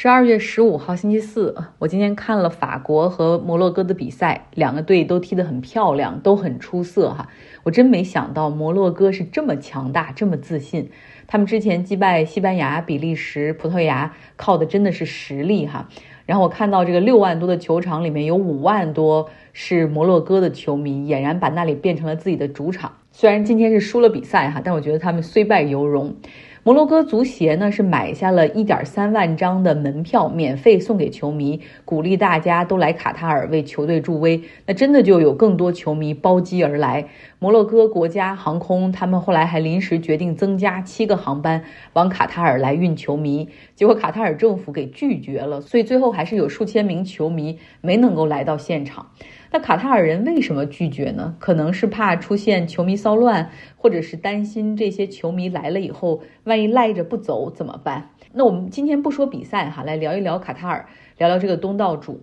十二月十五号星期四，我今天看了法国和摩洛哥的比赛，两个队都踢得很漂亮，都很出色哈。我真没想到摩洛哥是这么强大，这么自信。他们之前击败西班牙、比利时、葡萄牙，靠的真的是实力哈。然后我看到这个六万多的球场里面有五万多是摩洛哥的球迷，俨然把那里变成了自己的主场。虽然今天是输了比赛哈，但我觉得他们虽败犹荣。摩洛哥足协呢是买下了一点三万张的门票，免费送给球迷，鼓励大家都来卡塔尔为球队助威。那真的就有更多球迷包机而来。摩洛哥国家航空他们后来还临时决定增加七个航班往卡塔尔来运球迷，结果卡塔尔政府给拒绝了，所以最后还是有数千名球迷没能够来到现场。那卡塔尔人为什么拒绝呢？可能是怕出现球迷骚乱，或者是担心这些球迷来了以后，万一赖着不走怎么办？那我们今天不说比赛哈，来聊一聊卡塔尔，聊聊这个东道主。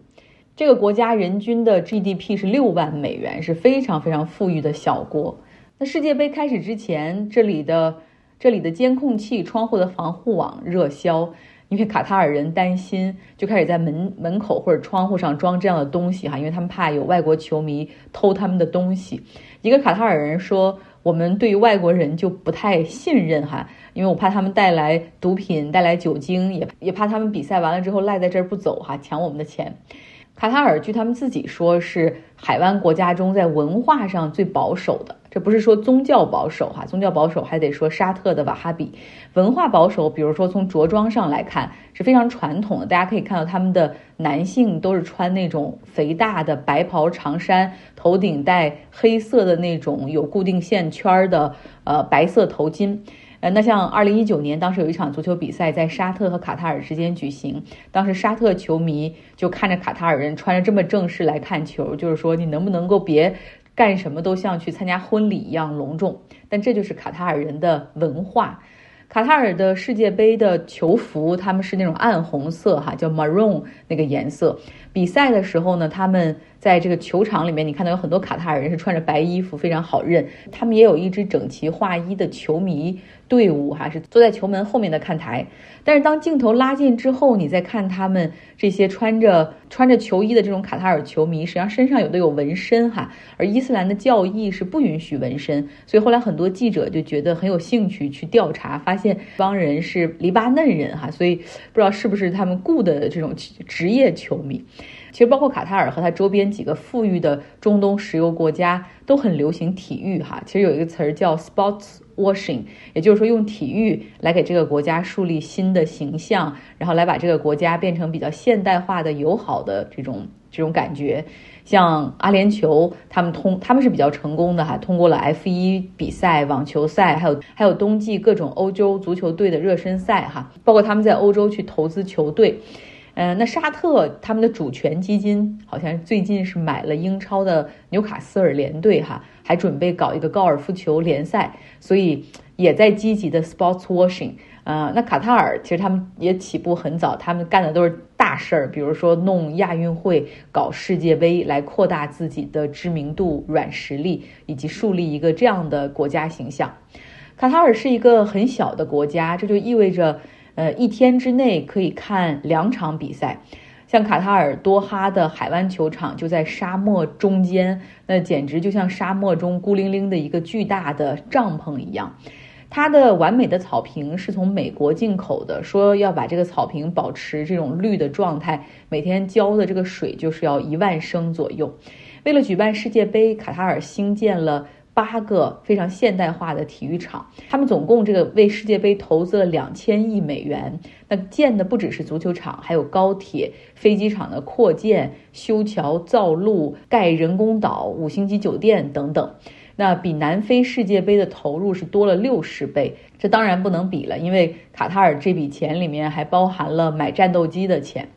这个国家人均的 GDP 是六万美元，是非常非常富裕的小国。那世界杯开始之前，这里的这里的监控器、窗户的防护网热销。因为卡塔尔人担心，就开始在门门口或者窗户上装这样的东西哈，因为他们怕有外国球迷偷他们的东西。一个卡塔尔人说：“我们对于外国人就不太信任哈，因为我怕他们带来毒品、带来酒精，也也怕他们比赛完了之后赖在这儿不走哈，抢我们的钱。”卡塔尔据他们自己说，是海湾国家中在文化上最保守的。这不是说宗教保守哈，宗教保守还得说沙特的瓦哈比。文化保守，比如说从着装上来看是非常传统的。大家可以看到他们的男性都是穿那种肥大的白袍长衫，头顶戴黑色的那种有固定线圈的呃白色头巾。那像二零一九年，当时有一场足球比赛在沙特和卡塔尔之间举行，当时沙特球迷就看着卡塔尔人穿着这么正式来看球，就是说你能不能够别干什么都像去参加婚礼一样隆重？但这就是卡塔尔人的文化。卡塔尔的世界杯的球服，他们是那种暗红色，哈，叫 maroon 那个颜色。比赛的时候呢，他们在这个球场里面，你看到有很多卡塔尔人是穿着白衣服，非常好认。他们也有一支整齐划一的球迷。队伍哈是坐在球门后面的看台，但是当镜头拉近之后，你再看他们这些穿着穿着球衣的这种卡塔尔球迷，实际上身上有的有纹身哈，而伊斯兰的教义是不允许纹身，所以后来很多记者就觉得很有兴趣去调查，发现这帮人是黎巴嫩人哈，所以不知道是不是他们雇的这种职业球迷。其实包括卡塔尔和它周边几个富裕的中东石油国家都很流行体育哈，其实有一个词儿叫 sports。washing，也就是说用体育来给这个国家树立新的形象，然后来把这个国家变成比较现代化的、友好的这种这种感觉。像阿联酋，他们通他们是比较成功的哈，通过了 F 一比赛、网球赛，还有还有冬季各种欧洲足球队的热身赛哈，包括他们在欧洲去投资球队。嗯，那沙特他们的主权基金好像最近是买了英超的纽卡斯尔联队哈，还准备搞一个高尔夫球联赛，所以也在积极的 sports washing。呃，那卡塔尔其实他们也起步很早，他们干的都是大事儿，比如说弄亚运会、搞世界杯，来扩大自己的知名度、软实力，以及树立一个这样的国家形象。卡塔尔是一个很小的国家，这就意味着。呃，一天之内可以看两场比赛，像卡塔尔多哈的海湾球场就在沙漠中间，那简直就像沙漠中孤零零的一个巨大的帐篷一样。它的完美的草坪是从美国进口的，说要把这个草坪保持这种绿的状态，每天浇的这个水就是要一万升左右。为了举办世界杯，卡塔尔兴建了。八个非常现代化的体育场，他们总共这个为世界杯投资了两千亿美元。那建的不只是足球场，还有高铁、飞机场的扩建、修桥、造路、盖人工岛、五星级酒店等等。那比南非世界杯的投入是多了六十倍。这当然不能比了，因为卡塔尔这笔钱里面还包含了买战斗机的钱。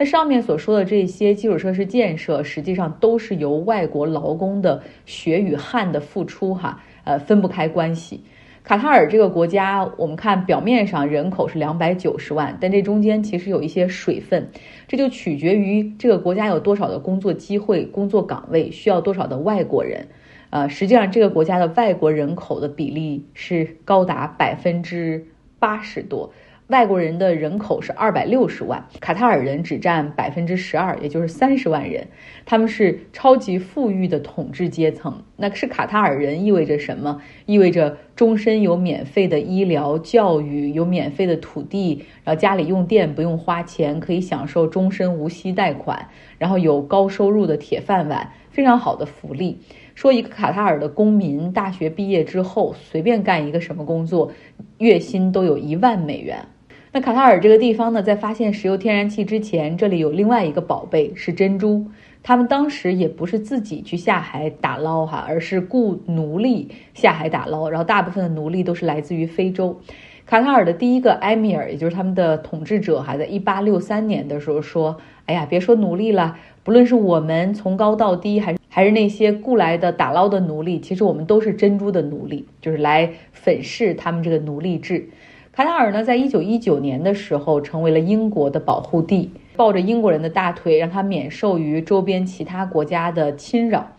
那上面所说的这些基础设施建设，实际上都是由外国劳工的血与汗的付出，哈，呃，分不开关系。卡塔尔这个国家，我们看表面上人口是两百九十万，但这中间其实有一些水分，这就取决于这个国家有多少的工作机会、工作岗位，需要多少的外国人。呃，实际上这个国家的外国人口的比例是高达百分之八十多。外国人的人口是二百六十万，卡塔尔人只占百分之十二，也就是三十万人。他们是超级富裕的统治阶层。那是卡塔尔人意味着什么？意味着终身有免费的医疗、教育，有免费的土地，然后家里用电不用花钱，可以享受终身无息贷款，然后有高收入的铁饭碗，非常好的福利。说一个卡塔尔的公民大学毕业之后，随便干一个什么工作，月薪都有一万美元。那卡塔尔这个地方呢，在发现石油天然气之前，这里有另外一个宝贝是珍珠。他们当时也不是自己去下海打捞哈，而是雇奴隶下海打捞。然后大部分的奴隶都是来自于非洲。卡塔尔的第一个埃米尔，也就是他们的统治者，还在一八六三年的时候说：“哎呀，别说奴隶了，不论是我们从高到低，还是还是那些雇来的打捞的奴隶，其实我们都是珍珠的奴隶，就是来粉饰他们这个奴隶制。”卡塔尔呢，在一九一九年的时候成为了英国的保护地，抱着英国人的大腿，让他免受于周边其他国家的侵扰。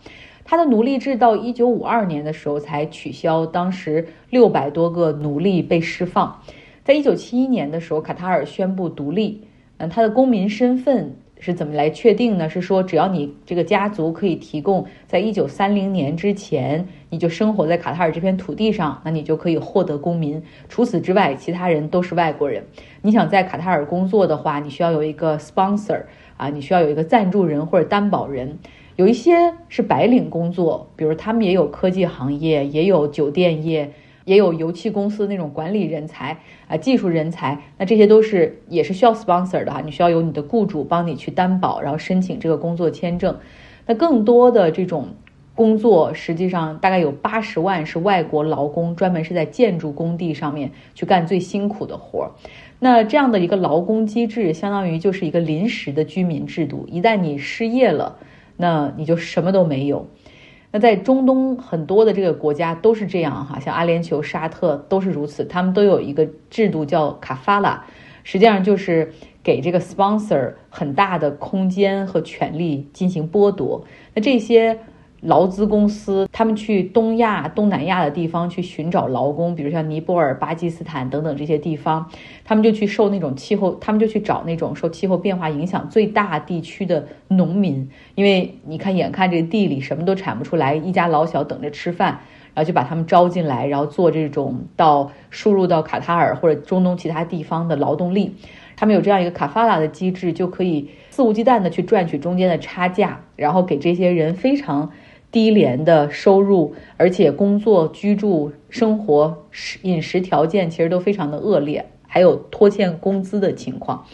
他的奴隶制到一九五二年的时候才取消，当时六百多个奴隶被释放。在一九七一年的时候，卡塔尔宣布独立，嗯，他的公民身份。是怎么来确定呢？是说只要你这个家族可以提供在一九三零年之前你就生活在卡塔尔这片土地上，那你就可以获得公民。除此之外，其他人都是外国人。你想在卡塔尔工作的话，你需要有一个 sponsor 啊，你需要有一个赞助人或者担保人。有一些是白领工作，比如他们也有科技行业，也有酒店业。也有油气公司那种管理人才啊，技术人才，那这些都是也是需要 sponsor 的哈，你需要有你的雇主帮你去担保，然后申请这个工作签证。那更多的这种工作，实际上大概有八十万是外国劳工，专门是在建筑工地上面去干最辛苦的活儿。那这样的一个劳工机制，相当于就是一个临时的居民制度，一旦你失业了，那你就什么都没有。那在中东很多的这个国家都是这样哈，像阿联酋、沙特都是如此，他们都有一个制度叫卡法拉，实际上就是给这个 sponsor 很大的空间和权利进行剥夺。那这些。劳资公司，他们去东亚、东南亚的地方去寻找劳工，比如像尼泊尔、巴基斯坦等等这些地方，他们就去受那种气候，他们就去找那种受气候变化影响最大地区的农民，因为你看，眼看这个地里什么都产不出来，一家老小等着吃饭，然后就把他们招进来，然后做这种到输入到卡塔尔或者中东其他地方的劳动力。他们有这样一个卡法拉的机制，就可以肆无忌惮的去赚取中间的差价，然后给这些人非常。低廉的收入，而且工作、居住、生活、饮食条件其实都非常的恶劣，还有拖欠工资的情况。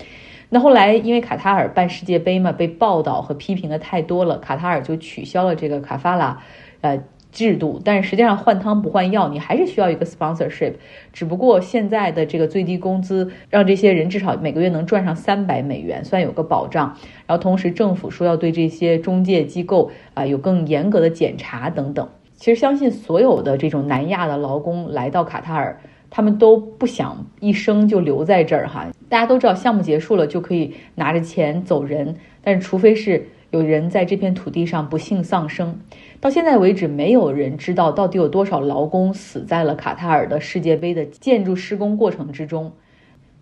那后来因为卡塔尔办世界杯嘛，被报道和批评的太多了，卡塔尔就取消了这个卡法拉，呃。制度，但是实际上换汤不换药，你还是需要一个 sponsorship。只不过现在的这个最低工资让这些人至少每个月能赚上三百美元，算有个保障。然后同时政府说要对这些中介机构啊有更严格的检查等等。其实相信所有的这种南亚的劳工来到卡塔尔，他们都不想一生就留在这儿哈。大家都知道项目结束了就可以拿着钱走人，但是除非是。有人在这片土地上不幸丧生，到现在为止，没有人知道到底有多少劳工死在了卡塔尔的世界杯的建筑施工过程之中。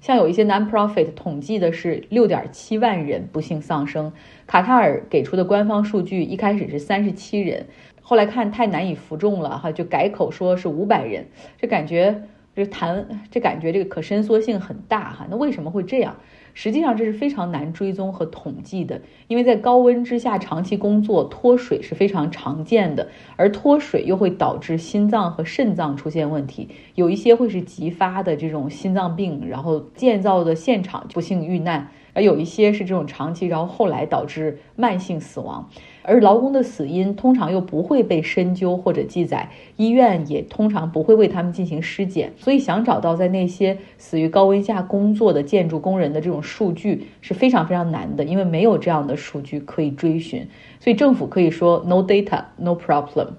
像有一些 non-profit 统计的是六点七万人不幸丧生，卡塔尔给出的官方数据一开始是三十七人，后来看太难以服众了哈，就改口说是五百人，这感觉这谈这感觉这个可伸缩性很大哈，那为什么会这样？实际上这是非常难追踪和统计的，因为在高温之下长期工作脱水是非常常见的，而脱水又会导致心脏和肾脏出现问题，有一些会是急发的这种心脏病，然后建造的现场不幸遇难。而有一些是这种长期，然后后来导致慢性死亡，而劳工的死因通常又不会被深究或者记载，医院也通常不会为他们进行尸检，所以想找到在那些死于高温下工作的建筑工人的这种数据是非常非常难的，因为没有这样的数据可以追寻，所以政府可以说 no data no problem。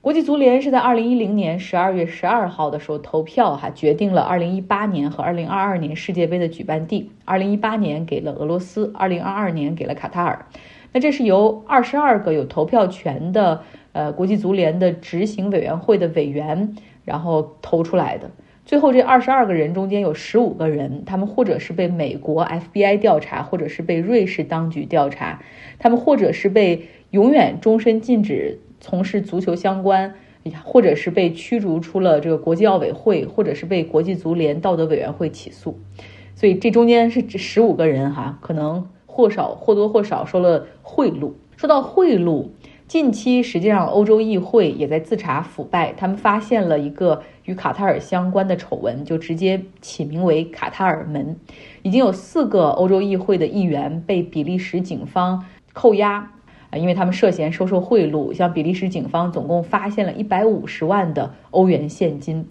国际足联是在二零一零年十二月十二号的时候投票，哈，决定了二零一八年和二零二二年世界杯的举办地。二零一八年给了俄罗斯，二零二二年给了卡塔尔。那这是由二十二个有投票权的呃国际足联的执行委员会的委员然后投出来的。最后这二十二个人中间有十五个人，他们或者是被美国 FBI 调查，或者是被瑞士当局调查，他们或者是被永远终身禁止从事足球相关，或者是被驱逐出了这个国际奥委会，或者是被国际足联道德委员会起诉。所以这中间是十五个人哈，可能或少或多或少收了贿赂。说到贿赂。近期，实际上欧洲议会也在自查腐败，他们发现了一个与卡塔尔相关的丑闻，就直接起名为“卡塔尔门”。已经有四个欧洲议会的议员被比利时警方扣押，啊，因为他们涉嫌收受贿赂。像比利时警方总共发现了一百五十万的欧元现金。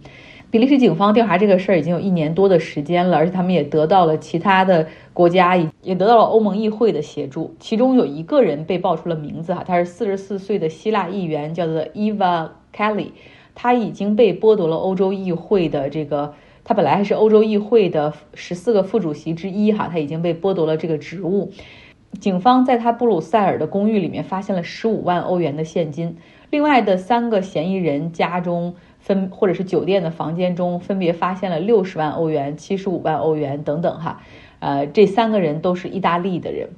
比利时警方调查这个事儿已经有一年多的时间了，而且他们也得到了其他的国家，也得到了欧盟议会的协助。其中有一个人被爆出了名字哈，他是四十四岁的希腊议员，叫做 Eva Kelly，他已经被剥夺了欧洲议会的这个，他本来还是欧洲议会的十四个副主席之一哈，他已经被剥夺了这个职务。警方在他布鲁塞尔的公寓里面发现了十五万欧元的现金，另外的三个嫌疑人家中。分或者是酒店的房间中分别发现了六十万欧元、七十五万欧元等等哈，呃，这三个人都是意大利的人，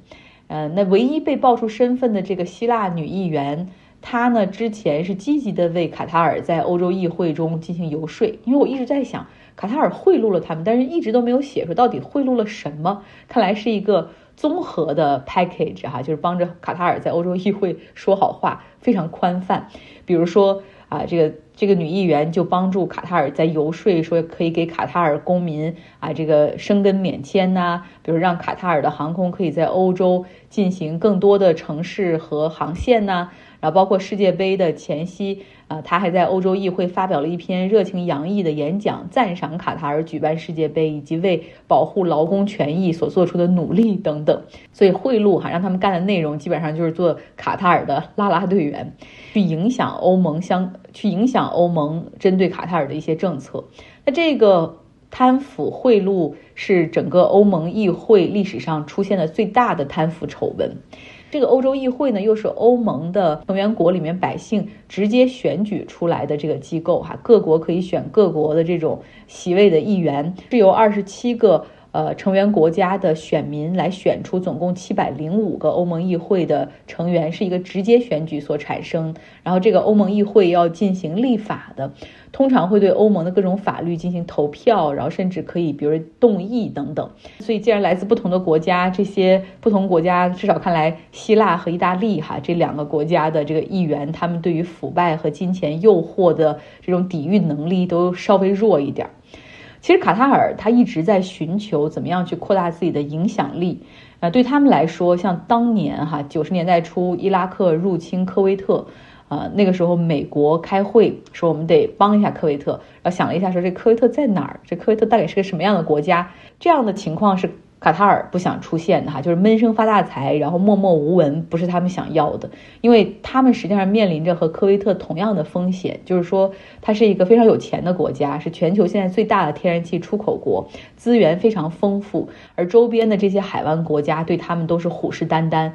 呃，那唯一被爆出身份的这个希腊女议员，她呢之前是积极的为卡塔尔在欧洲议会中进行游说，因为我一直在想，卡塔尔贿赂了他们，但是一直都没有写出到底贿赂了什么，看来是一个综合的 package 哈，就是帮着卡塔尔在欧洲议会说好话，非常宽泛，比如说。啊，这个这个女议员就帮助卡塔尔在游说，说可以给卡塔尔公民啊这个生根免签呐，比如让卡塔尔的航空可以在欧洲进行更多的城市和航线呐。然后包括世界杯的前夕，啊，他还在欧洲议会发表了一篇热情洋溢的演讲，赞赏卡塔尔举办世界杯以及为保护劳工权益所做出的努力等等。所以贿赂哈，让他们干的内容基本上就是做卡塔尔的拉拉队员，去影响欧盟相，去影响欧盟针对卡塔尔的一些政策。那这个贪腐贿赂是整个欧盟议会历史上出现的最大的贪腐丑闻。这个欧洲议会呢，又是欧盟的成员国里面百姓直接选举出来的这个机构哈，各国可以选各国的这种席位的议员，是由二十七个。呃，成员国家的选民来选出总共七百零五个欧盟议会的成员，是一个直接选举所产生。然后这个欧盟议会要进行立法的，通常会对欧盟的各种法律进行投票，然后甚至可以比如动议等等。所以，既然来自不同的国家，这些不同国家至少看来，希腊和意大利哈这两个国家的这个议员，他们对于腐败和金钱诱惑的这种抵御能力都稍微弱一点儿。其实卡塔尔他一直在寻求怎么样去扩大自己的影响力，呃，对他们来说，像当年哈九十年代初伊拉克入侵科威特，呃，那个时候美国开会说我们得帮一下科威特，然后想了一下说这科威特在哪儿？这科威特到底是个什么样的国家？这样的情况是。卡塔尔不想出现的哈，就是闷声发大财，然后默默无闻，不是他们想要的，因为他们实际上面临着和科威特同样的风险，就是说它是一个非常有钱的国家，是全球现在最大的天然气出口国，资源非常丰富，而周边的这些海湾国家对他们都是虎视眈眈。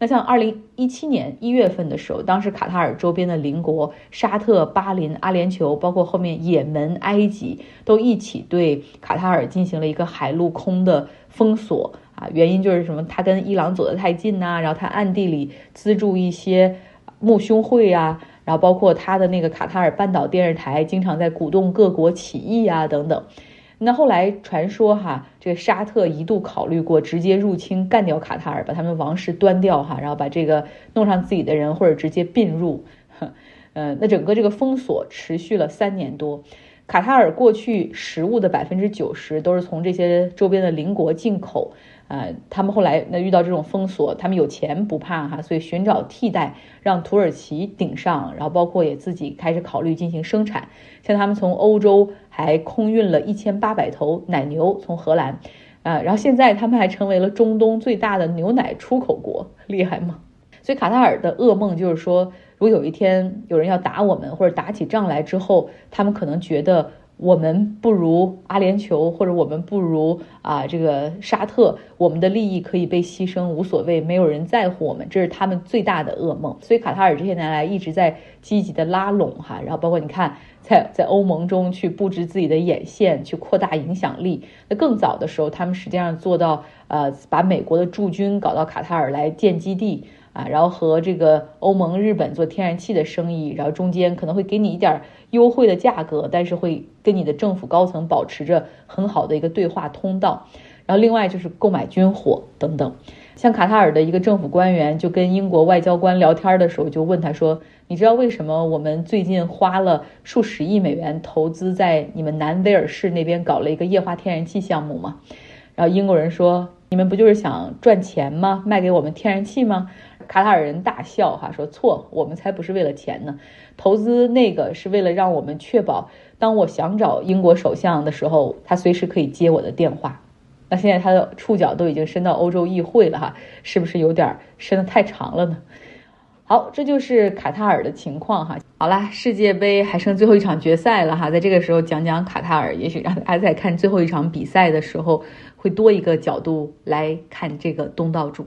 那像二零一七年一月份的时候，当时卡塔尔周边的邻国沙特、巴林、阿联酋，包括后面也门、埃及，都一起对卡塔尔进行了一个海陆空的封锁啊。原因就是什么？他跟伊朗走得太近呐，然后他暗地里资助一些穆兄会啊，然后包括他的那个卡塔尔半岛电视台经常在鼓动各国起义啊等等。那后来传说哈，这个沙特一度考虑过直接入侵干掉卡塔尔，把他们王室端掉哈，然后把这个弄上自己的人，或者直接并入。呃，那整个这个封锁持续了三年多。卡塔尔过去食物的百分之九十都是从这些周边的邻国进口。呃，他们后来那遇到这种封锁，他们有钱不怕哈，所以寻找替代，让土耳其顶上，然后包括也自己开始考虑进行生产。像他们从欧洲还空运了一千八百头奶牛从荷兰，啊，然后现在他们还成为了中东最大的牛奶出口国，厉害吗？所以卡塔尔的噩梦就是说，如果有一天有人要打我们，或者打起仗来之后，他们可能觉得。我们不如阿联酋，或者我们不如啊这个沙特，我们的利益可以被牺牲，无所谓，没有人在乎我们，这是他们最大的噩梦。所以卡塔尔这些年来一直在积极的拉拢哈，然后包括你看。在在欧盟中去布置自己的眼线，去扩大影响力。那更早的时候，他们实际上做到呃，把美国的驻军搞到卡塔尔来建基地啊，然后和这个欧盟、日本做天然气的生意，然后中间可能会给你一点优惠的价格，但是会跟你的政府高层保持着很好的一个对话通道。然后另外就是购买军火等等。像卡塔尔的一个政府官员就跟英国外交官聊天的时候，就问他说：“你知道为什么我们最近花了数十亿美元投资在你们南威尔士那边搞了一个液化天然气项目吗？”然后英国人说：“你们不就是想赚钱吗？卖给我们天然气吗？”卡塔尔人大笑哈，说：“错，我们才不是为了钱呢，投资那个是为了让我们确保，当我想找英国首相的时候，他随时可以接我的电话。”那现在他的触角都已经伸到欧洲议会了哈，是不是有点伸得太长了呢？好，这就是卡塔尔的情况哈。好啦，世界杯还剩最后一场决赛了哈，在这个时候讲讲卡塔尔，也许让大家在看最后一场比赛的时候会多一个角度来看这个东道主。